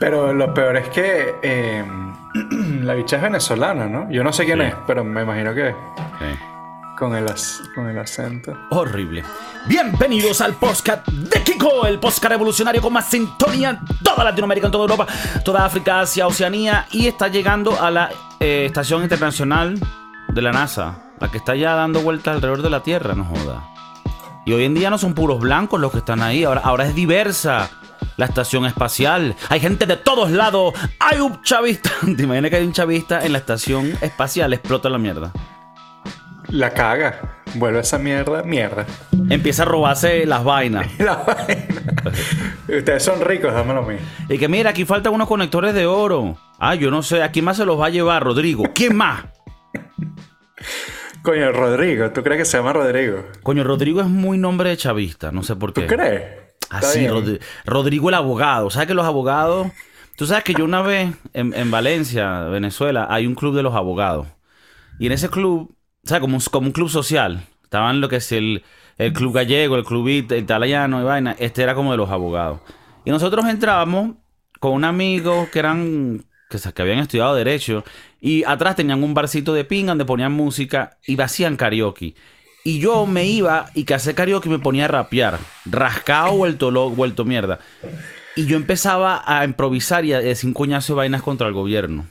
Pero lo peor es que eh, la bicha es venezolana, ¿no? Yo no sé quién Sí. es, pero me imagino que Sí. con el, con el acento. Horrible. Bienvenidos al podcast de Kiko, el podcast revolucionario con más sintonía en toda Latinoamérica, en toda Europa, toda África, Asia, Oceanía y está llegando a la eh, estación internacional de la NASA, la que está ya dando vueltas alrededor de la Tierra, no joda. Y hoy en día no son puros blancos los que están ahí, ahora, ahora es diversa la estación espacial. Hay gente de todos lados. Hay un chavista. ¿Te imaginas que hay un chavista en la estación espacial? Explota la mierda. La caga. Vuelve esa mierda, mierda. Empieza a robarse las vainas. La vaina. Ustedes son ricos, dámelo a mí. Y que mira, aquí faltan unos conectores de oro. Ah, yo no sé, ¿a quién más se los va a llevar, Rodrigo? ¿Quién más? Coño, Rodrigo. ¿Tú crees que se llama Rodrigo? Coño, Rodrigo es muy nombre de chavista, no sé por ¿Tú qué. crees? Así. Rod- Rodrigo el abogado. ¿Sabes que los abogados? Tú sabes que yo una vez en, en Valencia, Venezuela, hay un club de los abogados. Y en ese club, ¿sabes? Como un, como un club social. Estaban lo que es el, el club gallego, el club it- italiano y vaina. Este era como de los abogados. Y nosotros entrábamos con un amigo que eran que, habían estudiado derecho y atrás tenían un barcito de pinga donde ponían música y hacían karaoke. Y yo me iba y que hacer karaoke me ponía a rapear, rascado, vuelto, lo, vuelto mierda. Y yo empezaba a improvisar y a decir un coñazo de vainas contra el gobierno.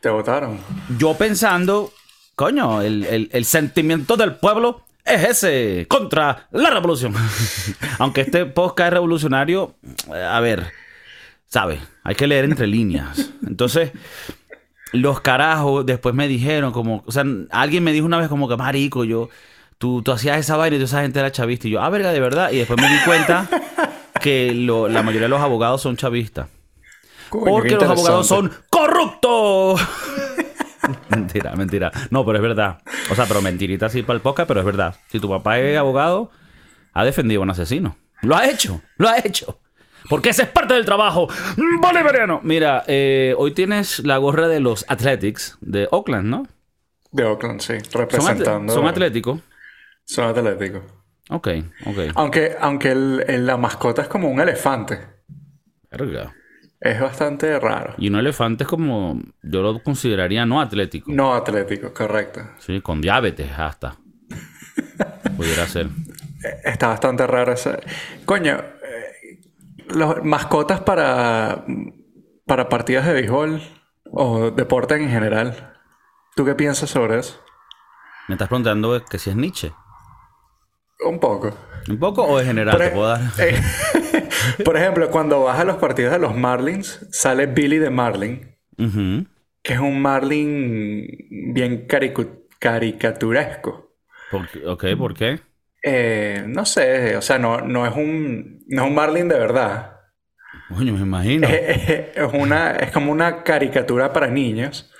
Te votaron. Yo pensando, coño, el, el- el sentimiento del pueblo es ese, contra la revolución. Aunque este podcast es revolucionario, a ver, ¿sabes? Hay que leer entre líneas. Entonces, los carajos después me dijeron como, o sea, alguien me dijo una vez como que, marico, yo, tú, tú hacías esa vaina y toda esa gente era chavista. Y yo, ah, verga, de verdad. Y después me di cuenta que lo- la mayoría de los abogados son chavistas. Coño, Porque los abogados son corruptos. mentira, mentira. No, pero es verdad. O sea, pero mentirita así para el podcast, pero es verdad. Si tu papá es abogado, ha defendido a un asesino. Lo ha hecho, lo ha hecho. Porque ese es parte del trabajo bolivariano. Mira, eh, hoy tienes la gorra de los Athletics de Oakland, ¿no? De Oakland, sí. Representando. son atléticos. Son atléticos. Ok, ok. Aunque, aunque el- el- la mascota es como un elefante. Verga. Es bastante raro. Y un elefante es como, yo lo consideraría no atlético. No atlético, correcto. Sí, con diabetes hasta. Pudiera ser. Está bastante raro ese. Coño, los mascotas para, para partidas de béisbol o deporte en general. ¿Tú qué piensas sobre eso? Me estás preguntando que si es Nietzsche. Un poco. ¿Un poco o en general? Por, Te e- puedo dar. eh, por ejemplo, cuando vas a los partidos de los Marlins, sale Billy de Marlin, que es un Marlin bien caricaturesco. ¿Por qué? Ok, ¿por qué? Eh, no sé, o sea, no, no es un, no es un Marlin de verdad. Coño, me imagino. Es, una, es como una caricatura para niños.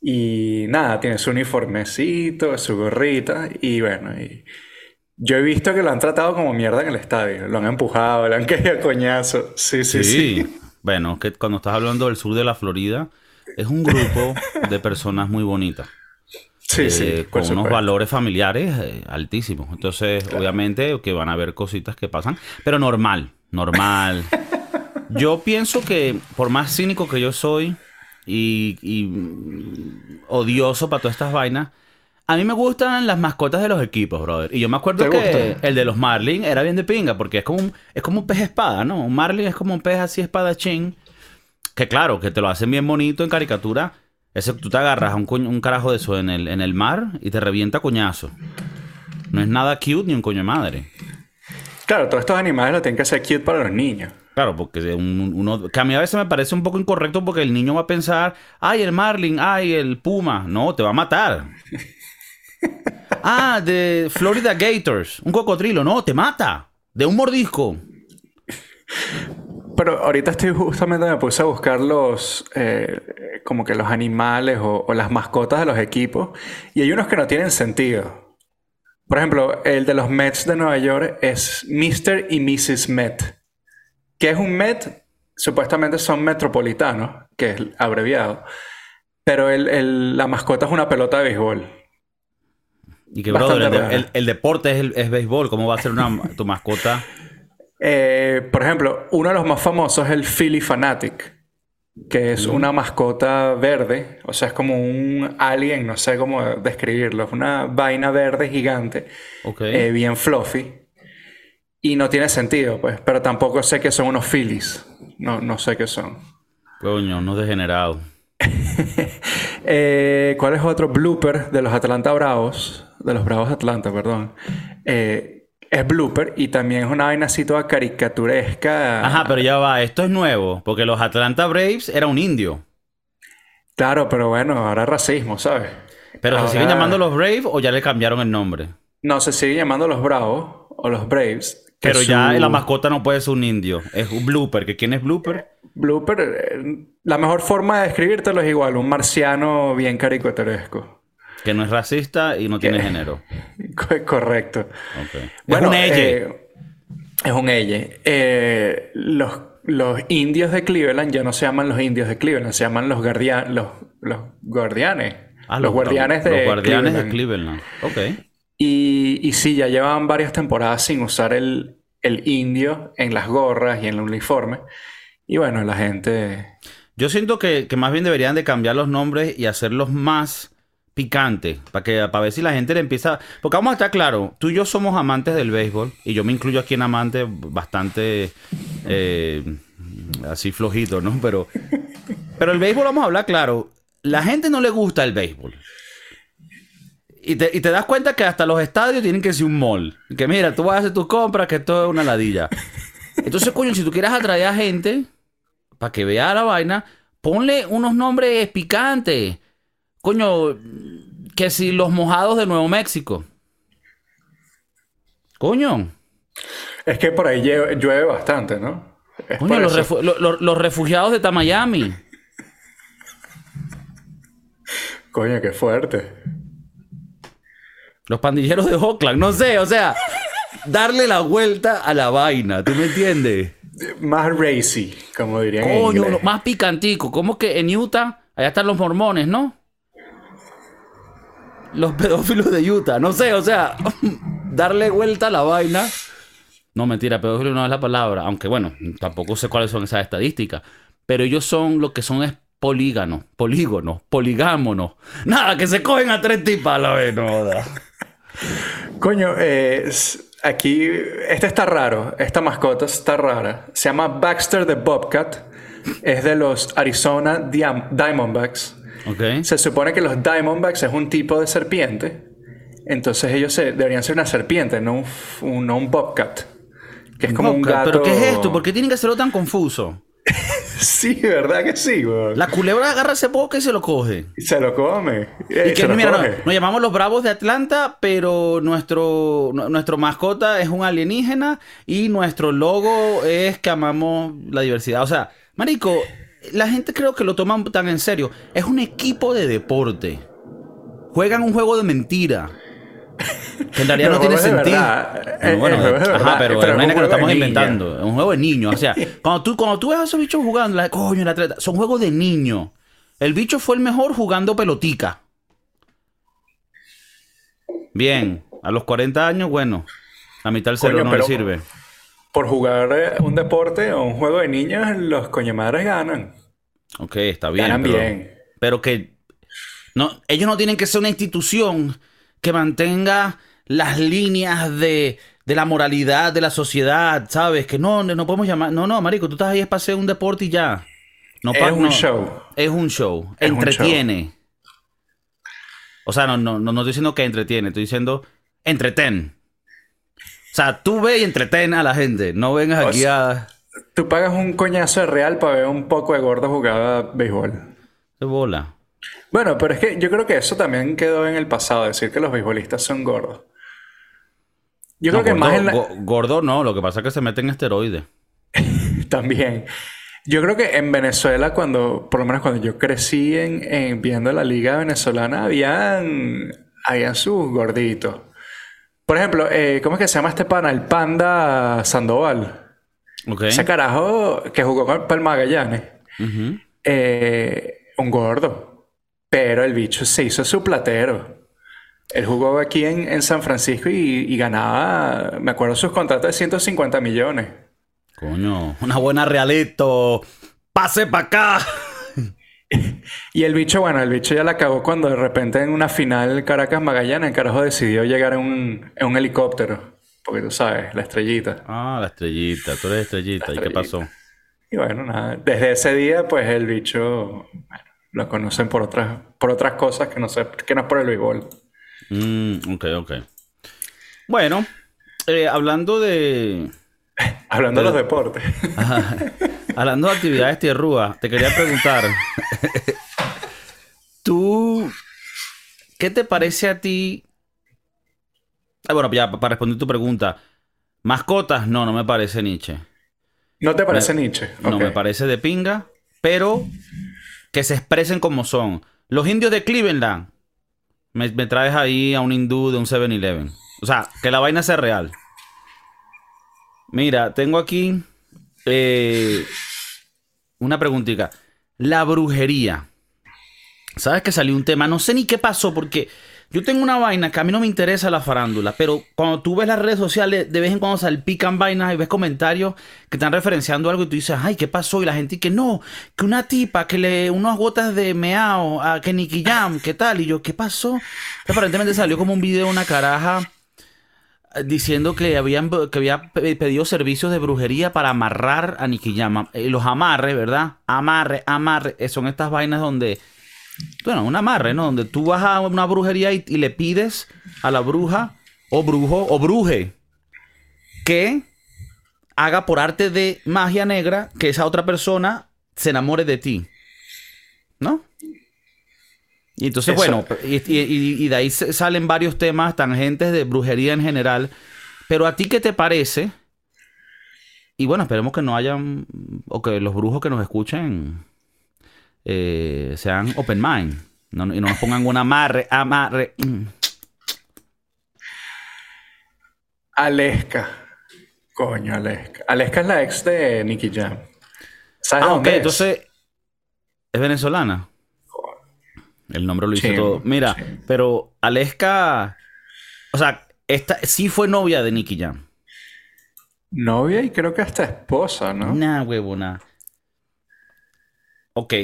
Y nada, tiene su uniformecito, su gorrita. Y bueno, y yo he visto que lo han tratado como mierda en el estadio. Lo han empujado, le han caído coñazo. Sí, sí, sí. Sí. Bueno, que cuando estás hablando del sur de la Florida, es un grupo de personas muy bonitas. Sí, eh, sí, con unos valores familiares eh, altísimos. Entonces, obviamente, que van a haber cositas que pasan, pero normal, normal. yo pienso que, por más cínico que yo soy y, y, odioso para todas estas vainas, a mí me gustan las mascotas de los equipos, brother. Y yo me acuerdo ¿Te que el de los Marlin era bien de pinga, porque es como un, es como un pez espada, ¿no? Un Marlin es como un pez así espadachín. Que claro, que te lo hacen bien bonito en caricatura. Ese, tú te agarras a un, un carajo de eso en el, en el mar y te revienta coñazo. No es nada cute ni un coño de madre. Claro, todos estos animales lo tienen que hacer cute para los niños. Claro, porque un- uno... Que a mí a veces me parece un poco incorrecto porque el niño va a pensar, ay, el marlin, ay, el puma. No, te va a matar. ah, de Florida Gators. Un cocodrilo. No, te mata. De un mordisco. Pero ahorita estoy justamente me puse a buscar los eh, como que los animales o, o las mascotas de los equipos y hay unos que no tienen sentido. Por ejemplo, el de los Mets de Nueva York es Mr. y Mrs. Met. ¿Qué es un Met? Supuestamente son metropolitanos, que es abreviado. Pero el- el- la mascota es una pelota de béisbol. Y que, brother, el, el- deporte es, es béisbol. ¿Cómo va a ser una, tu mascota? Eh, por ejemplo, uno de los más famosos es el Philly Fanatic, que es una mascota verde, o sea, es como un alien, no sé cómo describirlo, es una vaina verde gigante, eh, bien fluffy. Y no tiene sentido, pues, pero tampoco sé que son unos Phillies. No, no sé qué son. Coño, no degenerado. Eh, ¿Cuál es otro blooper de los Atlanta Bravos? De los Bravos de Atlanta, perdón. Eh, es blooper y también es una vaina así toda caricaturesca. Ajá, pero ya va, esto es nuevo, porque los Atlanta Braves era un indio. Claro, pero bueno, ahora racismo, ¿sabes? Pero Ahora- se siguen llamando los Braves o ya le cambiaron el nombre. No, se sigue llamando los Bravos o los Braves. Pero su ya la mascota no puede ser un indio, es un blooper. ¿Que quién es blooper? Blooper, eh, la mejor forma de describírtelo es igual, un marciano bien caricaturesco. Que no es racista y no tiene género. Co- Correcto. Bueno, es un elle. eh, es un elle. Eh, los, los indios de Cleveland ya no se llaman los indios de Cleveland, se llaman los, guardia- los, los guardianes. Ah, los, guardianes de Los guardianes de Cleveland. Cleveland. Ok. Y, y sí, ya llevan varias temporadas sin usar el, el indio en las gorras y en el uniforme. Y bueno, la gente... Yo siento que, que más bien deberían de cambiar los nombres y hacerlos más picantes. Para que para ver si la gente le empieza. Porque vamos a estar claro, tú y yo somos amantes del béisbol. Y yo me incluyo aquí en amante bastante eh, así flojito, ¿no? Pero, pero el béisbol, vamos a hablar claro. La gente no le gusta el béisbol. Y te, y te das cuenta que hasta los estadios tienen que ser un mall. Que mira, tú vas a hacer tus compras, que esto es una ladilla. Entonces, coño, si tú quieres atraer a gente para que vea la vaina, ponle unos nombres picantes. Coño, que si los mojados de Nuevo México. Coño, Es que por ahí llueve, llueve bastante, ¿no? Es coño los, eso. refu- lo- lo- los refugiados de Tamayami. Coño, qué fuerte. Los pandilleros de Oakland, no sé, o sea, darle la vuelta a la vaina, ¿tú me entiendes? Más racy, como dirían en Coño, inglés. más picantico. ¿Cómo que en Utah? Allá están los mormones, ¿no? Los pedófilos de Utah. No sé, o sea, darle vuelta a la vaina. No, mentira, pedófilo no es la palabra. Aunque bueno, tampoco sé cuáles son esas estadísticas. Pero ellos son lo que son es políganos, polígonos, poligámonos. Nada, que se cogen a tres tipas a la vez, no. Coño, eh, aquí, este está raro, esta mascota está rara. Se llama Baxter the Bobcat. Es de los Arizona Diam- Diamondbacks. Se supone que los Diamondbacks es un tipo de serpiente. Entonces ellos se- deberían ser una serpiente, no un, f- un- no un Bobcat. Que es como un gato. ¿Pero qué es esto? ¿Por qué tienen que hacerlo tan confuso? Sí, ¿verdad que sí, weón? La culebra agarra ese boca y se lo coge. Se lo come. Eh, Y que, se lo mira, no, nos llamamos los Bravos de Atlanta, pero nuestro, nu- nuestro mascota es un alienígena y nuestro logo es que amamos la diversidad. O sea, marico, la gente creo que lo toman tan en serio. Es un equipo de deporte. Juegan un juego de mentira. Que en realidad No, no, tiene el sentido. verdad. Bueno, El- bueno, el de ajá, pero, pero es que lo estamos inventando. Es un juego de niños. O sea, cuando tú, cuando tú ves a esos bichos jugando, la, coño, el atleta, son juegos de niños. El bicho fue el mejor jugando pelotica. Bien, a los 40 años, bueno, a mitad del cerebro no le sirve. Por jugar eh, un deporte o un juego de niños, los coñamadres ganan. Ok, está bien. Ganan pero, bien. pero que no, ellos no tienen que ser una institución que mantenga las líneas de, de la moralidad de la sociedad, ¿sabes? Que no, no podemos llamar. No, no, marico, tú estás ahí es para hacer un deporte y ya. No Es un no. show. Es un show. Es un entretiene. O sea, no, no, no, no estoy diciendo que entretiene, estoy diciendo entretén. O sea, tú ve y entretén a la gente. No vengas O aquí a. Tú pagas un coñazo de real para ver un poco de gordo jugar a béisbol. de bola. Bueno, pero es que yo creo que eso también quedó en el pasado, decir que los beisbolistas son gordos. Yo No, creo que más en la... go- gordo no, lo que pasa es que se meten esteroides. También. Yo creo que en Venezuela, cuando, por lo menos cuando yo crecí en, en- viendo la liga venezolana, habían, habían sus gorditos. Por ejemplo, eh, ¿cómo es que se llama este pana? El Panda Sandoval. Ok. Ese carajo que jugó con el Magallanes. Eh, un gordo. Pero el bicho se hizo su platero. Él jugó aquí en, en San Francisco y, y ganaba, me acuerdo, sus contratos de 150 millones. Coño, una buena realito. Pase para acá. Y el bicho, bueno, el bicho ya la acabó cuando de repente en una final Caracas-Magallanes, el carajo decidió llegar en un, en un helicóptero. Porque tú sabes, la estrellita. Ah, la estrellita, tú eres estrellita. ¿Y qué pasó? Y bueno, nada, desde ese día, pues el bicho, bueno, lo conocen por otras, por otras cosas que no sé, que no es por el béisbol. Mm, ok, ok. Bueno, eh, hablando de... hablando de los deportes. hablando de actividades tierrúas, te quería preguntar. ¿Tú qué te parece a ti? Ah, bueno, ya para responder tu pregunta. ¿Mascotas? No, no me parece Nietzsche. ¿No te parece Nietzsche? No, me parece de pinga, pero que se expresen como son. Los indios de Cleveland. Me, traes ahí a un hindú de un 7-Eleven. O sea, que la vaina sea real. Mira, tengo aquí eh, una preguntita. La brujería. ¿Sabes que salió un tema? No sé ni qué pasó porque yo tengo una vaina que a mí no me interesa la farándula, pero cuando tú ves las redes sociales, de vez en cuando salpican vainas y ves comentarios que están referenciando algo y tú dices, ay, ¿qué pasó? Y la gente que no, que una tipa, que le unas gotas de meao, a que Nicky Jam, ¿qué tal? Y yo, ¿qué pasó? Aparentemente salió como un video de una caraja diciendo que, habían, que había pedido servicios de brujería para amarrar a Nicky Jam. Eh, los amarres, ¿verdad? Amarre, amarre. Eh, son estas vainas donde bueno, un amarre, ¿no? Donde tú vas a una brujería y, le pides a la bruja o brujo o bruje que haga por arte de magia negra que esa otra persona se enamore de ti. ¿No? Y entonces, bueno, y, de ahí salen varios temas tangentes de brujería en general. Pero a ti, ¿qué te parece? Y bueno, esperemos que no hayan, o que los brujos que nos escuchen eh, sean open mind y no nos pongan un amarre, amarre. Aleska. Coño, Aleska. Aleska es la ex de Nicky Jam. ¿Sabes ah, ok, entonces es venezolana. El nombre lo hizo todo. Mira, pero Aleska, o sea, esta sí fue novia de Nicky Jam. Novia y creo que hasta esposa, ¿no? Nah, huevona. Ok,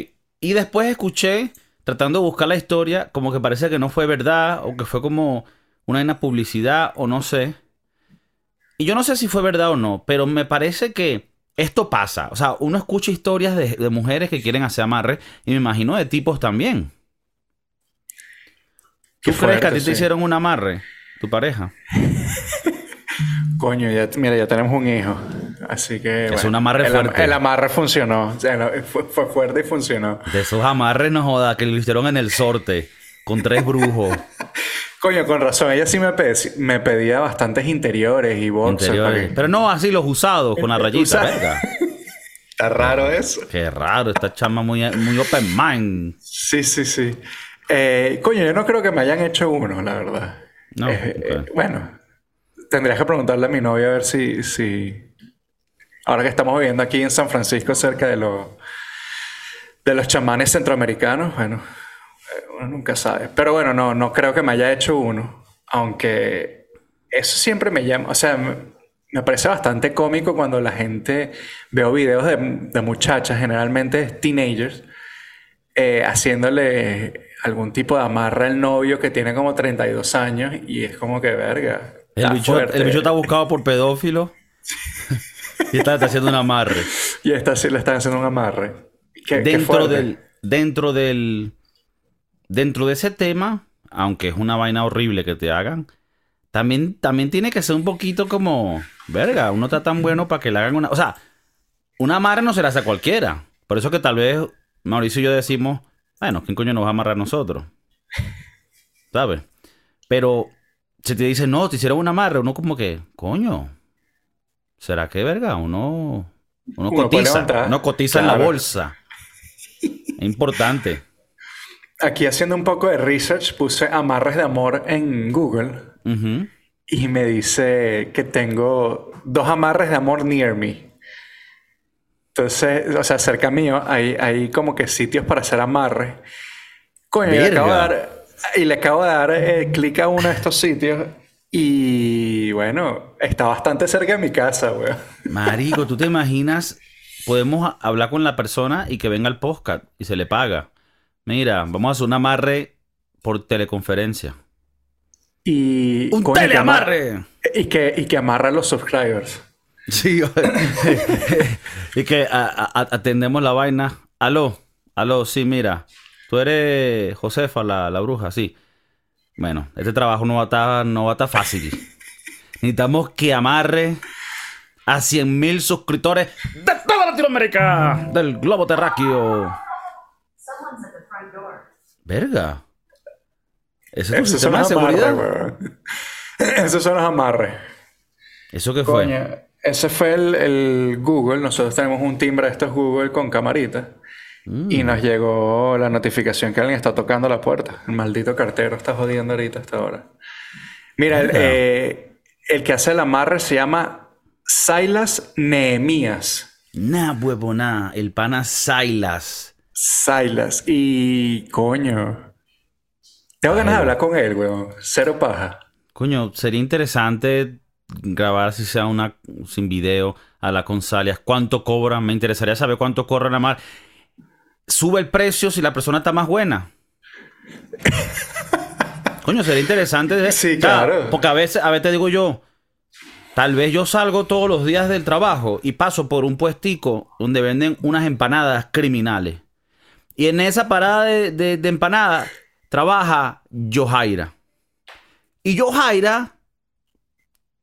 y después escuché, tratando de buscar la historia, como que parece que no fue verdad o que fue como una publicidad o no sé. Y yo no sé si fue verdad o no, pero me parece que esto pasa. O sea, uno escucha historias de, mujeres que quieren hacer amarre y me imagino de tipos también. ¿Tú crees que a ti te hicieron un amarre? ¿Tu pareja? Coño, ya, mira, ya tenemos un hijo. Así que. Es un amarre el, fuerte. El amarre funcionó. fue, fuerte y funcionó. De esos amarres, no joda, que lo hicieron en el sorte. Con tres brujos. Coño, con razón. Ella sí me, me pedía bastantes interiores y boxers. Pero no así los usados, con la rayita, verga. Está raro eso. Qué raro, esta chama muy, muy open mind. Sí, sí, sí. Eh, coño, yo no creo que me hayan hecho uno, la verdad. No. Eh, eh, bueno, tendrías que preguntarle a mi novia a ver si, si, ahora que estamos viviendo aquí en San Francisco cerca de, los de los chamanes centroamericanos, bueno, uno nunca sabe. Pero bueno, no, no creo que me haya hecho uno, aunque eso siempre me llama, o sea, me, parece bastante cómico cuando la gente veo videos de, muchachas, generalmente teenagers, eh, haciéndole algún tipo de amarra al novio que tiene como 32 años y es como que verga. El bicho, el bicho está buscado por pedófilo. Y está, haciendo un amarre. Y está, le están haciendo un amarre. dentro del. Dentro del. Dentro de ese tema, aunque es una vaina horrible que te hagan, también, también tiene que ser un poquito como. Verga, uno está tan bueno para que le hagan una. O sea, un amarre no se la hace a cualquiera. Por eso que tal vez Mauricio y yo decimos, bueno, ¿quién coño nos va a amarrar nosotros? ¿Sabes? Pero si te dicen, no, te hicieron un amarre, uno como que, coño, ¿Será que verga? Uno, uno, cotiza, uno cotiza en la bolsa. Es importante. Aquí haciendo un poco de research puse amarres de amor en Google y me dice que tengo dos amarres de amor near me. Entonces, o sea, cerca mío hay, hay como que sitios para hacer amarres. Coño, y le acabo de dar, y le acabo de dar eh, clic a uno de estos sitios y bueno, está bastante cerca de mi casa, weón. Marico, ¿tú te imaginas? Podemos hablar con la persona y que venga al podcast y se le paga. Mira, vamos a hacer un amarre por teleconferencia. Y. ¡Un coño, que ama- teleamarre! Y que, y que amarra a los subscribers. Sí, y que a- a- atendemos la vaina. Aló, aló, sí, mira. Tú eres Josefa, la, la bruja, sí. Bueno, este trabajo no va a estar, no va a estar fácil. Necesitamos que amarre a 100 mil suscriptores de toda Latinoamérica, del globo terráqueo. Verga. Ese es tu sistema de seguridad. Esos son los amarres. ¿Eso qué fue? Ese fue el, el Google. Nosotros tenemos un timbre de estos Google con camarita. Mm. Y nos llegó la notificación que alguien está tocando la puerta. El maldito cartero está jodiendo ahorita hasta ahora. Mira, el, eh, el que hace el amarre se llama Silas Nehemías. Nah, huevona. El pana Silas. Silas. Y coño. Tengo ganas de hablar con él, weón. Cero paja. Coño, sería interesante grabar si sea una sin video a la Consalias. ¿Cuánto cobran? Me interesaría saber cuánto cobran a mar. Sube el precio si la persona está más buena. Coño, sería interesante. Sí, claro. Porque a veces, a veces te digo yo, tal vez yo salgo todos los días del trabajo y paso por un puestico donde venden unas empanadas criminales. Y en esa parada de, de, de empanadas trabaja Johaira. Y Johaira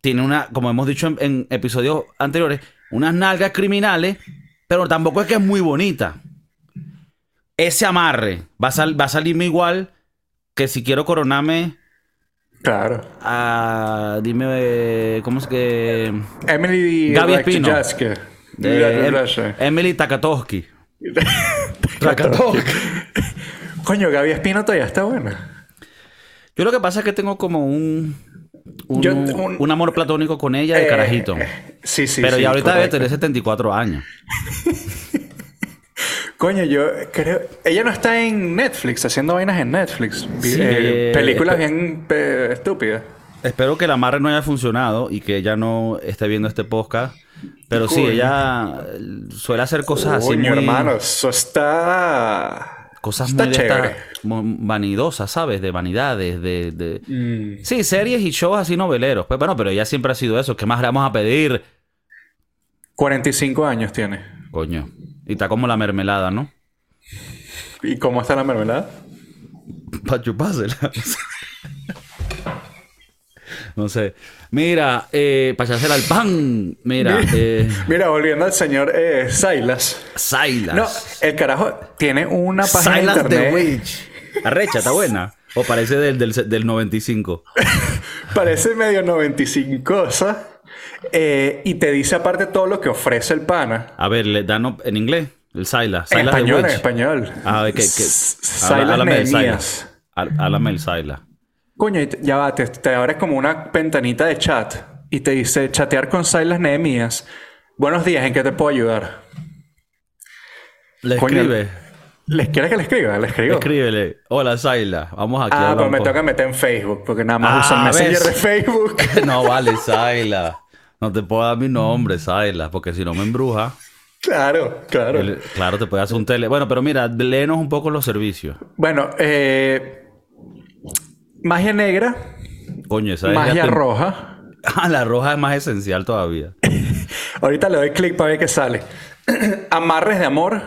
tiene una, como hemos dicho en, en episodios anteriores, unas nalgas criminales, pero tampoco es que es muy bonita. Ese amarre va a, sal- va a salirme igual que si quiero coronarme Claro. a. Dime, ¿cómo es que.? Emily Gaby Espino. Em- Emily Takatowski. Takatowski. Coño, Gaby Espino todavía está buena. Yo lo que pasa es que tengo como un. Un, Yo- un- un amor platónico con ella de Eh, carajito. Sí, sí, pero sí, ya ahorita debe correcto. tener 74 años. Coño, yo creo. Ella no está en Netflix, haciendo vainas en Netflix. Sí, eh, eh, películas bien eh, estúpidas. Espero que el amarre no haya funcionado y que ella no esté viendo este podcast. Pero sí, ella eh, suele hacer cosas así Coño, muy... hermano, eso está. Cosas está muy de estas- chévere. muy vanidosas, ¿sabes? De vanidades, de... de- Mm, Sí, series y shows así noveleros. Pues bueno, pero ella siempre ha sido eso. ¿Qué más le vamos a pedir? 45 años tiene. Coño. Y está como la mermelada, ¿no? ¿Y cómo está la mermelada? Para chupársela. no sé. Mira, eh, para echársela al pan. Mira, eh, Mira, volviendo al señor eh, Silas. Silas. No, el carajo tiene una página de Silas the internet. Witch. Arrecha, está buena. O parece del, del, del 95. Parece medio 95 cosas. eh, y te dice aparte todo lo que ofrece el pana. A ver, le dan en inglés. El Silas. En español, en español. A ver, ¿qué? qué? S- Habla- Silas háblame del. Silas. Há- Háblame del Silas. Coño, ya va, te, te abres como una ventanita de chat y te dice chatear con Silas Nehemías. Buenos días, ¿en qué te puedo ayudar? Le Coño, escribe. ¿Les quieres que le escriba? Le escribo. Escríbele. Hola, Silas. Vamos aquí a Ah, hablar pues me toca meter en Facebook, porque nada más Ah, el Messenger de Facebook. no vale, Silas. No te puedo dar mi nombre, Silas, porque si no me embruja. claro, claro. el- claro, te puede hacer un tele. Bueno, pero mira, léenos un poco los servicios. Bueno, eh, magia negra, Coño, esa es magia la tem- roja. Ah, la roja es más esencial todavía. Ahorita le doy clic para ver qué sale. Amarres de amor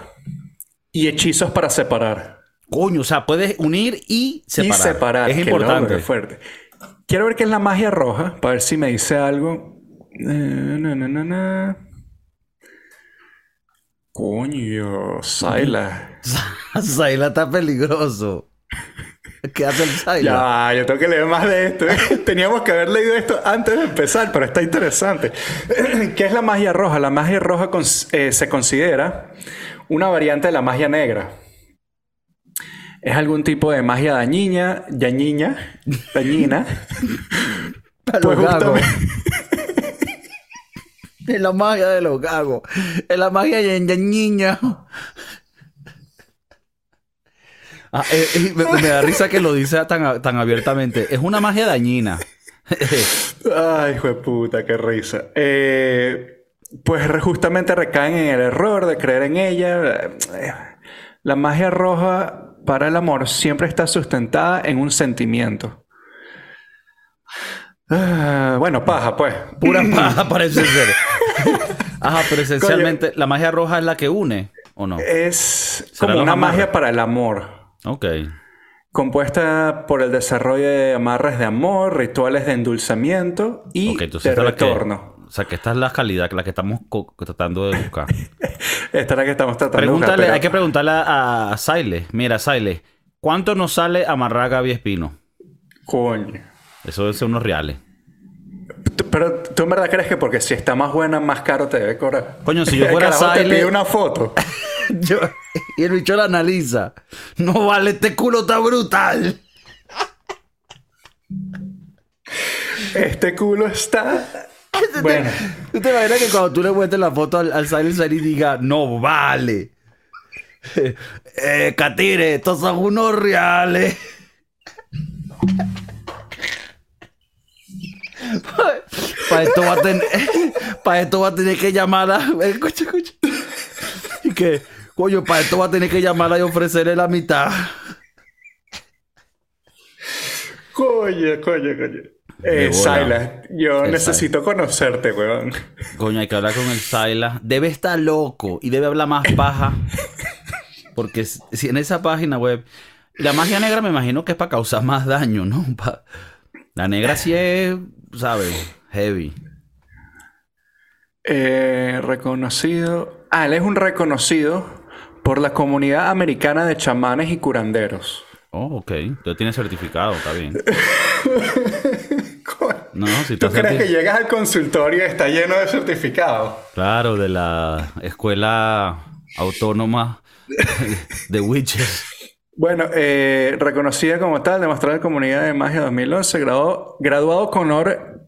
y hechizos para separar. Coño, o sea, puedes unir y separar. Y separar. Es importante. qué fuerte. Quiero ver qué es la magia roja, para ver si me dice algo. Eh, na, na, na, na. Coño, Saila. Saila está peligroso. ¿Qué hace el Saila? Ya, yo tengo que leer más de esto. Teníamos que haber leído esto antes de empezar, pero está interesante. ¿Qué es la magia roja? La magia roja eh, se considera una variante de la magia negra. Es algún tipo de magia dañina, dañina, dañina. Pues justamente- Es la magia de los gagos. Es la magia de la niña. Ah, eh, eh, me, me da risa que lo dice tan, tan abiertamente. Es una magia dañina. Ay, hijo de puta, qué risa. Eh, pues justamente recaen en el error de creer en ella. Eh, La magia roja para el amor siempre está sustentada en un sentimiento. Ah, bueno, paja, pues. Pura paja parece ser. Ajá, pero esencialmente la magia roja es la que une, ¿o no? Es ¿Será como una magia para el amor. Ok. Compuesta por el desarrollo de amarres de amor, rituales de endulzamiento y Ok, entonces de la que- retorno. o sea, que esta es la calidad, la que estamos tratando de buscar. Esta es la que estamos tratando de buscar, pero- hay que preguntarle a, a Saile. Mira, Saile, ¿cuánto nos sale amarrar a Gaby Espino? Coño. Eso debe ser unos reales. Pero tú en verdad crees que porque si está más buena, más caro te debe cobrar. Coño, si yo fuera carajo te pide una foto. Yo- y el bicho la analiza. No vale, este culo está brutal. Este culo está. Bueno, ¿Tú te imaginas que cuando tú le muestres la foto al, al Saile, el Saile diga, no vale? eh, Catire, estos son unos reales. Para esto va a tener, para esto va a tener que llamarla. Escucha, escucha. Y que, coño, para esto va a tener que llamarla y ofrecerle la mitad. coño, coño, coño. Eh. Silas, yo El necesito conocerte, weón. Coño, hay que hablar con el Saila. Debe estar loco y debe hablar más paja. Porque si si en esa página web. La magia negra me imagino que es para causar más daño, ¿no? Pa- La negra sí es, ¿sabes? Heavy. Eh, reconocido. Ah, él es un reconocido por la comunidad americana de chamanes y curanderos. Oh, ok. Entonces tiene certificado, está bien. No, si ¿Tú crees que llegas al consultorio y está lleno de certificados? Claro, de la escuela autónoma de Witches. Bueno, eh, reconocida como tal, demostrada en Comunidad de Magia 2011, graduado, graduado con, honor,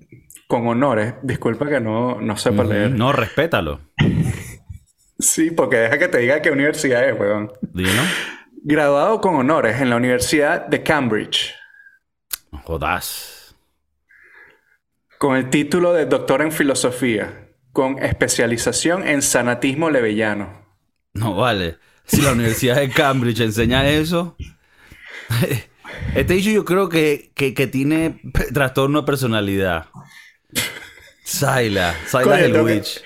con honores. Disculpa que no, no sepa leer. No, respétalo. Sí, porque deja que te diga qué universidad es, weón. Dino. Graduado con honores en la Universidad de Cambridge, Jodas. con el título de doctor en filosofía, con especialización en sanatismo levellano. No vale. Si la Universidad de Cambridge enseña eso. Este dicho yo creo que, que, que tiene trastorno de personalidad. Saila. Saila es el que- witch.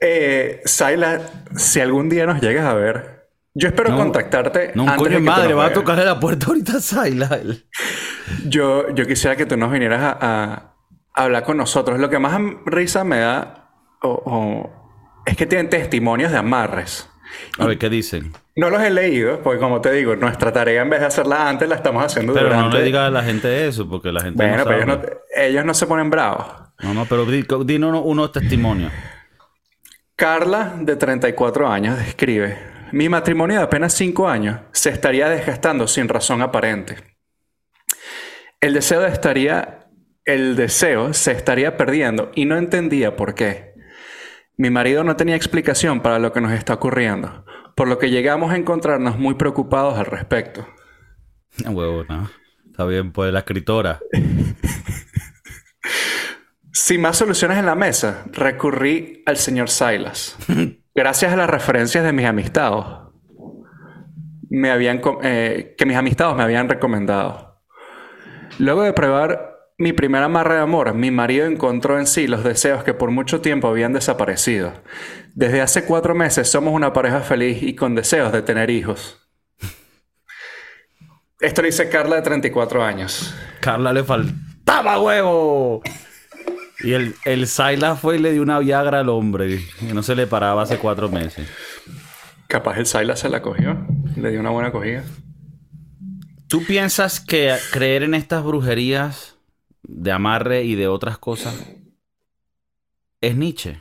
Eh, Saila, si algún día nos llegas a ver, yo espero No, contactarte. No, antes coño de que madre, va a tocarle la puerta ahorita a Saila. Yo, yo quisiera que tú nos vinieras a, a hablar con nosotros. Lo que más risa me da es que tienen testimonios de amarres. A ver qué dicen. No los he leído, porque como te digo, nuestra tarea en vez de hacerla antes, la estamos haciendo Pero durante. no le digas a la gente eso, porque la gente Bueno, no pero ellos no, ellos no se ponen bravos. No, no, pero di- dinos uno- unos testimonios. Carla, de 34 años, describe: Mi matrimonio de apenas 5 años se estaría desgastando sin razón aparente. El deseo estaría. El deseo se estaría perdiendo y no entendía por qué. Mi marido no tenía explicación para lo que nos está ocurriendo, por lo que llegamos a encontrarnos muy preocupados al respecto. Ah, Huevo, no. Está bien, pues la escritora. Sin más soluciones en la mesa, recurrí al señor Silas. Gracias a las referencias de mis amistades, me habían, eh, que mis amistades me habían recomendado. Luego de probar mi primer amarre de amor, mi marido encontró en sí los deseos que por mucho tiempo habían desaparecido. Desde hace cuatro meses somos una pareja feliz y con deseos de tener hijos. Esto lo dice Carla de 34 años. Carla le faltaba huevo. Y el, el fue y le dio una Viagra al hombre. Que no se le paraba hace cuatro meses. Capaz el Silas se la cogió, le dio una buena cogida. ¿Tú piensas que creer en estas brujerías de amarre y de otras cosas es Nietzsche?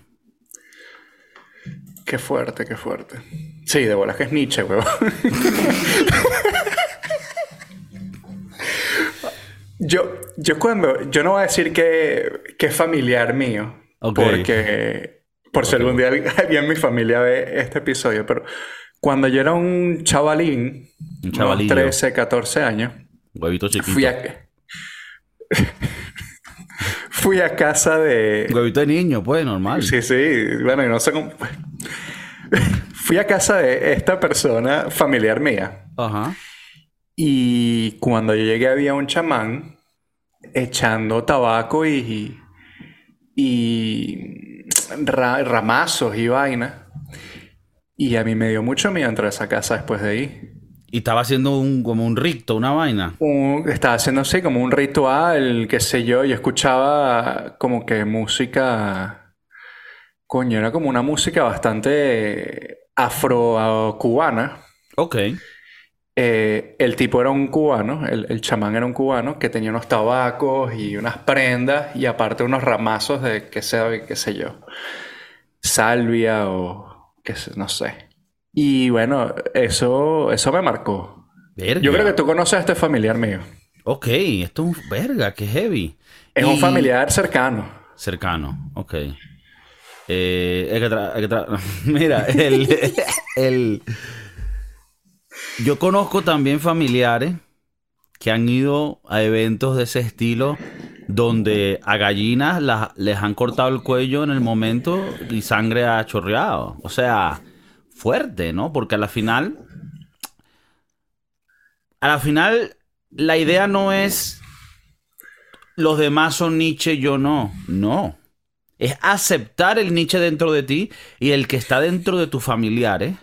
Qué fuerte, qué fuerte. Sí, de bolas que es Nietzsche, weón. yo, yo cuando... Yo no voy a decir que, que es familiar mío. Ok. Porque... Por si algún día alguien en mi familia ve este episodio. Pero cuando yo era un chavalín... Un unos chavalillo. 13, 14 años. Huevito chiquito. Fui a... fui a casa de... Huevito de niño, pues, normal. Sí, sí, bueno, y no sé cómo... Fui a casa de esta persona familiar mía. Ajá. Y cuando yo llegué había un chamán echando tabaco y, y ra- ramazos y vaina. Y a mí me dio mucho miedo entrar a esa casa después de ahí. Y estaba haciendo un, como un ricto, una vaina. Un- estaba haciendo así como un ritual, qué sé yo. Yo escuchaba como que música... Coño, era como una música bastante afro-cubana. Ok. Eh, el tipo era un cubano, el, el chamán era un cubano que tenía unos tabacos y unas prendas y aparte unos ramazos de qué sé, qué sé yo, salvia o qué sé, no sé. Y bueno, eso, eso me marcó. Verga. Yo creo que tú conoces a este familiar mío. Ok, esto es un... Verga, qué heavy. Es un familiar cercano. Cercano, ok. Eh, hay que tra- hay que tra- Mira, el, el- Yo conozco también familiares que han ido a eventos de ese estilo donde a gallinas las- les han cortado el cuello en el momento y sangre ha chorreado. O sea, fuerte, ¿no? Porque a la final... A la final, la idea no es los demás son Nietzsche, yo no. No. Es aceptar el Nietzsche dentro de ti y el que está dentro de tus familiares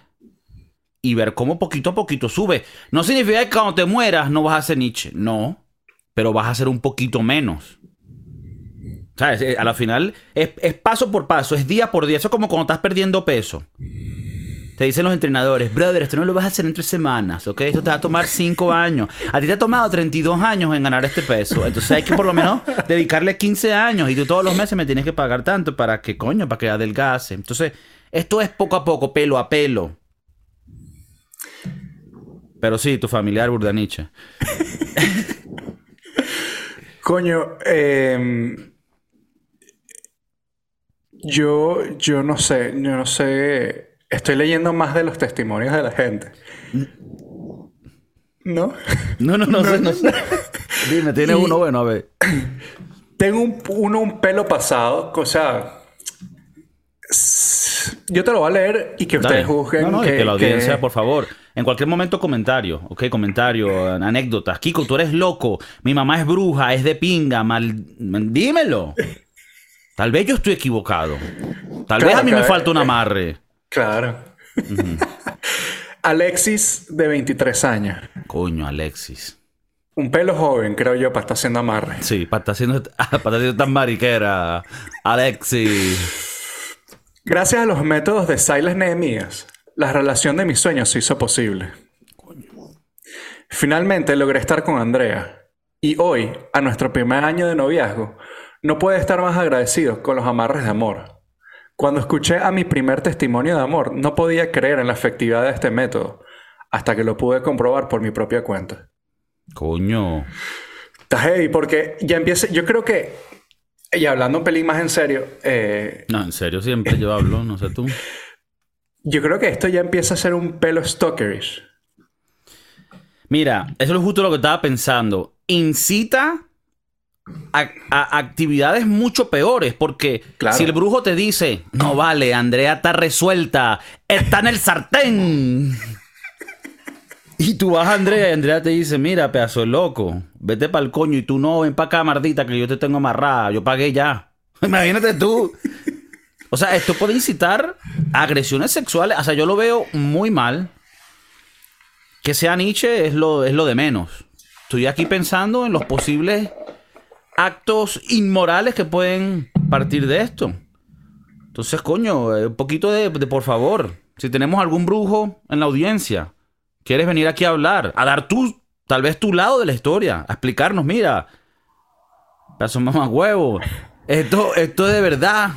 y ver cómo poquito a poquito sube. No significa que cuando te mueras no vas a ser Nietzsche. No. Pero vas a ser un poquito menos. ¿Sabes? Eh, A la final es, es paso por paso, es día por día. Eso es como cuando estás perdiendo peso. Te dicen los entrenadores, brother, esto no lo vas a hacer en tres semanas, ¿ok? Esto te va a tomar cinco años. A ti te ha tomado 32 años en ganar este peso. Entonces hay que por lo menos dedicarle 15 años y tú todos los meses me tienes que pagar tanto para que, coño, para que adelgase. Entonces, esto es poco a poco, pelo a pelo. Pero sí, tu familiar Burdaniche. Coño, em, yo, yo no sé, yo no sé. Estoy leyendo más de los testimonios de la gente. ¿No? No, no, no, sé, no sé. Dime, ¿tienes Y- uno bueno? A ver. Tengo un, uno un pelo pasado, o sea, yo te lo voy a leer y que ustedes Dale. juzguen No, no, y que, la audiencia, que- por favor. En cualquier momento, comentario, ¿ok? Comentario, anécdotas. Kiko, tú eres loco. Mi mamá es bruja, es de pinga. Mal... Dímelo. Tal vez yo estoy equivocado. Tal vez a mí me falta un amarre. Claro. Alexis, de 23 años. Coño, Alexis. Un pelo joven, creo yo, para estar haciendo amarre. Sí, para estar haciendo, para estar haciendo tan mariquera. Alexis. Gracias a los métodos de Silas Nehemías, la relación de mis sueños se hizo posible. Finalmente logré estar con Andrea. Y hoy, a nuestro primer año de noviazgo, no puedo estar más agradecido con los amarres de amor. Cuando escuché a mi primer testimonio de amor, no podía creer en la efectividad de este método, hasta que lo pude comprobar por mi propia cuenta. Coño. Está heavy porque ya empieza, yo creo que, y hablando un pelín más en serio, eh, No, en serio, siempre yo hablo, no sé tú. yo creo que esto ya empieza a ser un pelo stalkerish. Mira, eso es justo lo que estaba pensando. Incita a, a actividades mucho peores, porque Claro. si el brujo te dice, no vale, Andrea está resuelta, está en el sartén. Y tú vas a Andrea y Andrea te dice, mira, pedazo de loco, vete para el coño y tú no, ven para acá, mardita, que yo te tengo amarrada, yo pagué ya. Imagínate tú. O sea, esto puede incitar a agresiones sexuales. O sea, yo lo veo muy mal. Que sea Nietzsche es lo, es lo de menos. Estoy aquí pensando en los posibles actos inmorales que pueden partir de esto. Entonces, coño, eh, un poquito de, de por favor. Si tenemos algún brujo en la audiencia, quieres venir aquí a hablar, a dar tu, tal vez tu lado de la historia, a explicarnos, mira, pedazo mamá huevo, esto, esto es de verdad,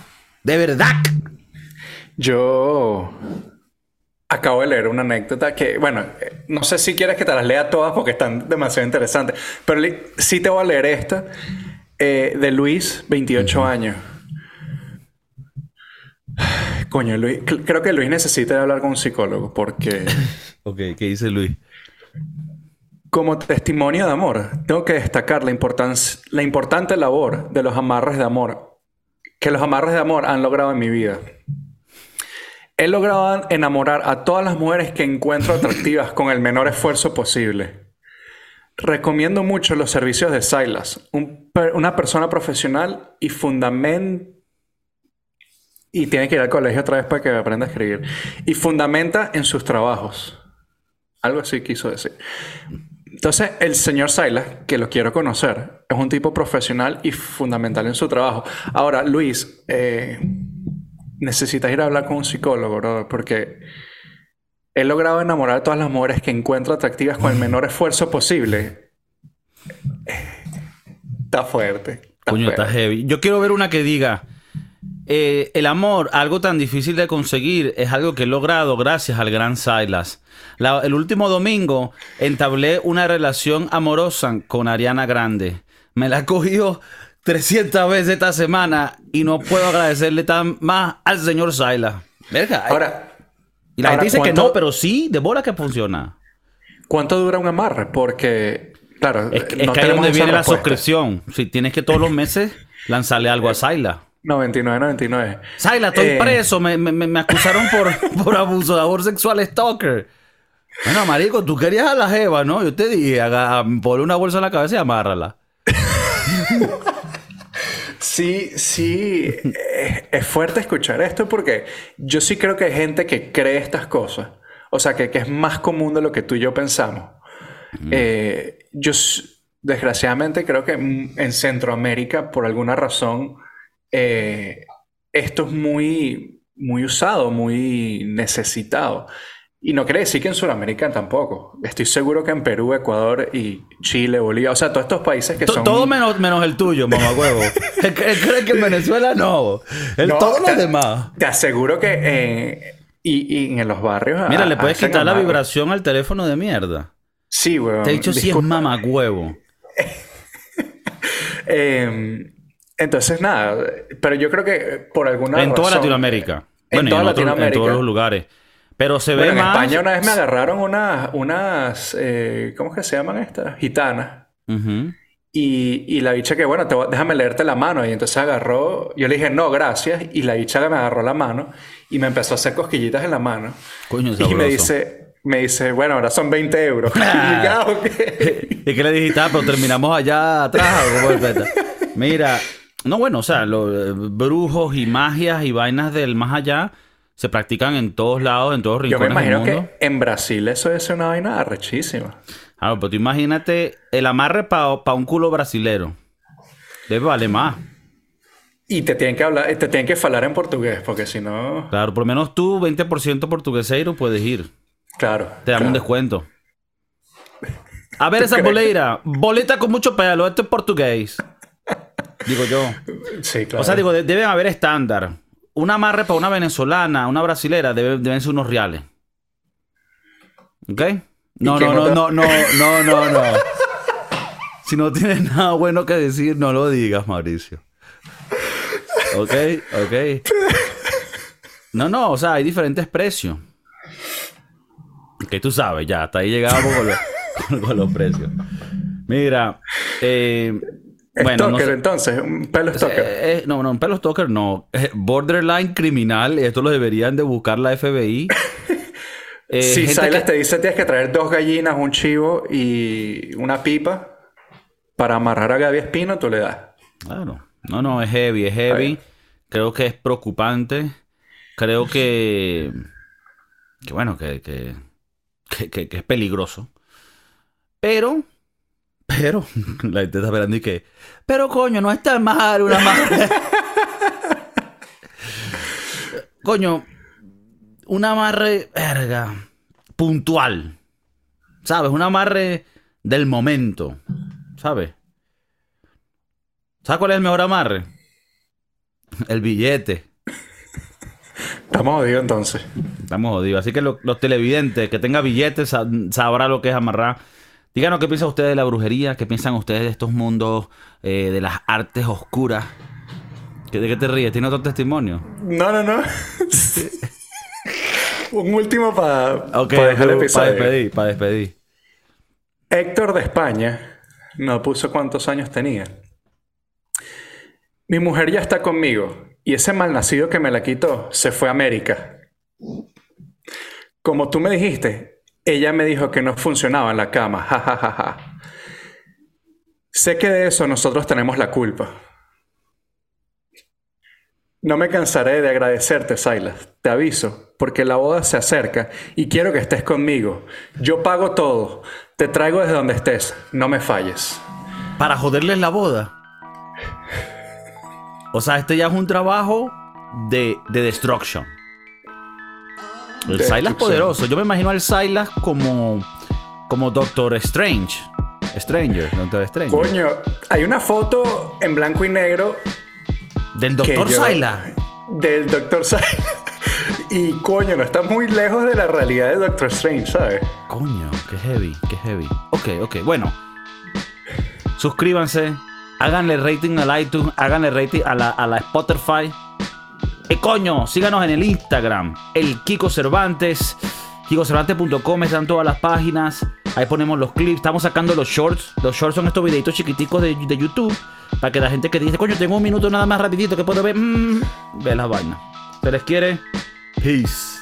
de verdad. Yo acabo de leer una anécdota que, bueno, no sé si quieres que te las lea todas porque están demasiado interesantes, pero sí te voy a leer esta eh, de Luis, 28 años. Coño, Luis, creo que Luis necesita hablar con un psicólogo porque Ok, ¿qué dice Luis? Como testimonio de amor, tengo que destacar la, la importante labor de los amarres de amor que los amarres de amor han logrado en mi vida. He logrado enamorar a todas las mujeres que encuentro atractivas con el menor esfuerzo posible. Recomiendo mucho los servicios de Silas, un una persona profesional y fundamenta y tiene que ir al colegio otra vez para que aprenda a escribir. Y fundamenta en sus trabajos. Algo así quiso decir. Entonces, el señor Silas, que lo quiero conocer, es un tipo profesional y fundamental en su trabajo. Ahora, Luis, eh, necesitas ir a hablar con un psicólogo, brother, porque he logrado enamorar a todas las mujeres que encuentro atractivas con el menor esfuerzo posible. Está fuerte. está Coño, está heavy. Yo quiero ver una que diga: eh, El amor, algo tan difícil de conseguir, es algo que he logrado gracias al gran Silas. La- el último domingo entablé una relación amorosa con Ariana Grande. Me la cogió 300 veces esta semana y no puedo agradecerle tan más al señor Silas. Verga, Ahora, y la ahora, gente dice que ¿cuánto- no, pero sí, de bola que funciona. ¿cuánto dura un amarre? Porque, claro, Es, que- es no que ahí es donde viene la suscripción. Si tienes que todos los meses lanzarle algo a Silas. 99.99. Saila, estoy Eh, preso. Me, me- me- me acusaron por, por abusador sexual stalker. Bueno, marico, tú querías a la jeva, ¿no? Yo te dije, haga, ponle una bolsa en la cabeza y amárrala. Sí, sí, eh, es fuerte escuchar esto porque yo sí creo que hay gente que cree estas cosas. O sea, que, que es más común de lo que tú y yo pensamos. Eh, yo, desgraciadamente, creo que en Centroamérica, por alguna razón, eh, esto es muy, muy usado, muy necesitado. Y no quiere decir que en Sudamérica tampoco. Estoy seguro que en Perú, Ecuador y Chile, Bolivia, o sea, todos estos países que son... Todo menos, menos el tuyo, mamá huevo. él, cree que en Venezuela no. El, No, todos los te- demás. Te aseguro que eh, y, y en los barrios. Mira, le puedes quitar la vibración al teléfono de mierda. Sí, weón. Te he dicho si es mamá huevo. Eh, entonces, nada. Pero yo creo que por alguna En toda razón- Latinoamérica. En Bueno, toda en, otro- en Latinoamérica. todos los lugares. Pero se Bueno, ve en más. España una vez me agarraron unas, unas eh, ¿cómo es que se llaman estas? Gitanas. Ujú. Y, y la bicha que, bueno, te déjame leerte la mano. Y entonces agarró, yo le dije, no, gracias. Y la bicha me agarró la mano y me empezó a hacer cosquillitas en la mano. Coño, Y sabroso. me dice, me dice, bueno, ahora son 20 euros. y "Ah, ok". ¿Y qué le dijiste? Ah, pero terminamos allá atrás. Mira, no, bueno, o sea, los eh, brujos y magias y vainas del más allá se practican en todos lados, en todos los Yo me rincones del imagino mundo. que en Brasil eso es una vaina arrechísima. Claro, pero tú imagínate el amarre para un culo brasilero. Debe valer más. Y te tienen que hablar, te tienen que hablar en portugués, porque si no, Claro, por lo menos tú, 20% portugueseiro, puedes ir. claro. Te damos un descuento. A ver esa crees? boleira. Boleta con mucho pelo. Esto es portugués. Digo yo. Sí, claro. O sea, digo, de- deben haber estándar. Un amarre para una venezolana, una brasilera, debe- deben ser unos reales. ¿Ok? No, no, no, no, no, no, no, no. Si no tienes nada bueno que decir, no lo digas, Mauricio. ¿Ok? ¿Ok? No, no, o sea, hay diferentes precios. Que tú sabes, ya, hasta ahí llegamos con, los- con- con los precios. Mira, eh, bueno, no Stalker, sé- entonces, un pelo stalker. eh, eh, no, no, un pelo stalker no. Eh, borderline criminal, esto lo deberían de buscar la FBI. Eh, si Silas que- te dice tienes que traer dos gallinas, un chivo y una pipa para amarrar a Gaby Espino, tú le das. Claro. No, no, es heavy, es heavy. Creo que es preocupante. Creo que. Que bueno, que, que- que es peligroso. Pero. Pero. La gente está esperando y que. Pero coño, no es tan mal una madre. coño. Un amarre. Verga. Puntual. ¿Sabes? Un amarre del momento. ¿Sabes? ¿Sabes cuál es el mejor amarre? El billete. Estamos jodidos entonces. Estamos jodidos. Así que lo- los televidentes que tengan billetes sa- sabrá lo que es amarrar. Díganos qué piensan ustedes de la brujería, qué piensan ustedes de estos mundos eh, de las artes oscuras. ¿Qué- ¿De qué te ríes? ¿Tiene otro testimonio? No, no, no. un último para dejar el para episodio. despedir, para despedir. Héctor de España no puso cuántos años tenía. Mi mujer ya está conmigo y ese malnacido que me la quitó se fue a América. Como tú me dijiste, ella me dijo que no funcionaba en la cama. Ja. Sé que de eso nosotros tenemos la culpa. No me cansaré de agradecerte, Silas. Te aviso, porque la boda se acerca y quiero que estés conmigo. Yo pago todo. Te traigo desde donde estés. No me falles. Para joderles la boda. O sea, este ya es un trabajo de, de destruction. El De Silas poderoso. Yo me imagino al Silas como, como Doctor Strange. Stranger, Doctor Strange. Coño, hay una foto en blanco y negro Del Doctor yo- Silas. Del Doctor Silas. Y coño, no está muy lejos de la realidad de Doctor Strange, ¿sabes? Coño, qué heavy, qué heavy. Ok, ok, bueno. Suscríbanse, háganle rating al iTunes, háganle rating a la, a la Spotify. Y coño, síganos en el Instagram, el Kiko Cervantes. KikoCervantes.com están todas las páginas. Ahí ponemos los clips. Estamos sacando los shorts. Los shorts son estos videitos chiquiticos de, de YouTube. Para que la gente que dice, coño, tengo un minuto nada más rapidito que puedo ver. mm, ve las vainas. Se les quiere. Peace.